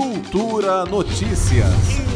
Cultura Notícias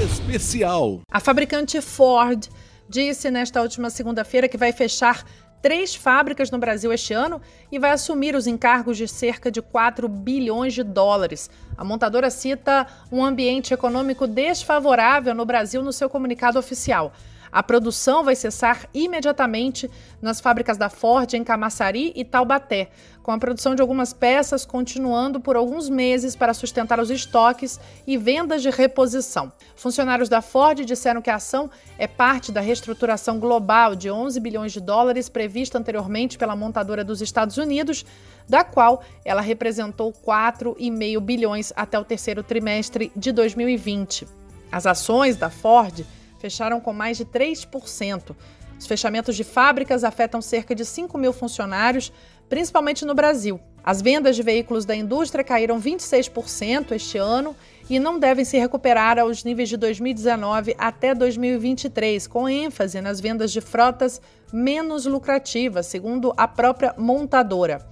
Especial. A fabricante Ford disse nesta última segunda-feira que vai fechar três fábricas no Brasil este ano e vai assumir os encargos de cerca de 4 bilhões de dólares. A montadora cita um ambiente econômico desfavorável no Brasil no seu comunicado oficial. A produção vai cessar imediatamente nas fábricas da Ford em Camaçari e Taubaté, com a produção de algumas peças continuando por alguns meses para sustentar os estoques e vendas de reposição. Funcionários da Ford disseram que a ação é parte da reestruturação global de 11 bilhões de dólares prevista anteriormente pela montadora dos Estados Unidos, da qual ela representou 4,5 bilhões até o terceiro trimestre de 2020. As ações da Ford fecharam com mais de 3%. Os fechamentos de fábricas afetam cerca de 5 mil funcionários, principalmente no Brasil. As vendas de veículos da indústria caíram 26% este ano e não devem se recuperar aos níveis de 2019 até 2023, com ênfase nas vendas de frotas menos lucrativas, segundo a própria montadora.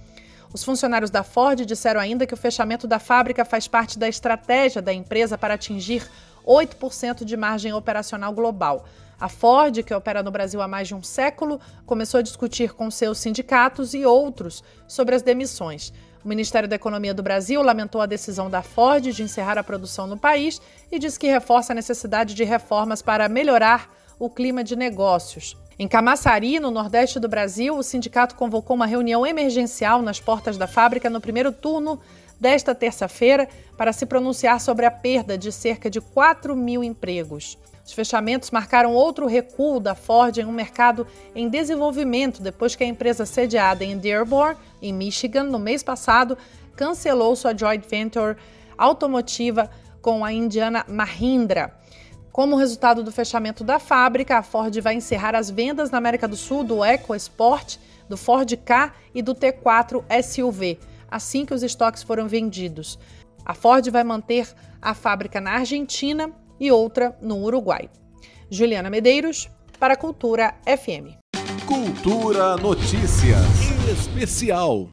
Os funcionários da Ford disseram ainda que o fechamento da fábrica faz parte da estratégia da empresa para atingir 8% de margem operacional global. A Ford, que opera no Brasil há mais de um século, começou a discutir com seus sindicatos e outros sobre as demissões. O Ministério da Economia do Brasil lamentou a decisão da Ford de encerrar a produção no país e disse que reforça a necessidade de reformas para melhorar o clima de negócios. Em Camaçari, no nordeste do Brasil, o sindicato convocou uma reunião emergencial nas portas da fábrica no primeiro turno desta terça-feira para se pronunciar sobre a perda de cerca de 4 mil empregos. Os fechamentos marcaram outro recuo da Ford em um mercado em desenvolvimento depois que a empresa sediada em Dearborn, em Michigan, no mês passado, cancelou sua joint venture automotiva com a indiana Mahindra. Como resultado do fechamento da fábrica, a Ford vai encerrar as vendas na América do Sul do EcoSport, do Ford K e do T4 SUV assim que os estoques foram vendidos. A Ford vai manter a fábrica na Argentina e outra no Uruguai. Juliana Medeiros, para a Cultura FM. Cultura Notícias Especial.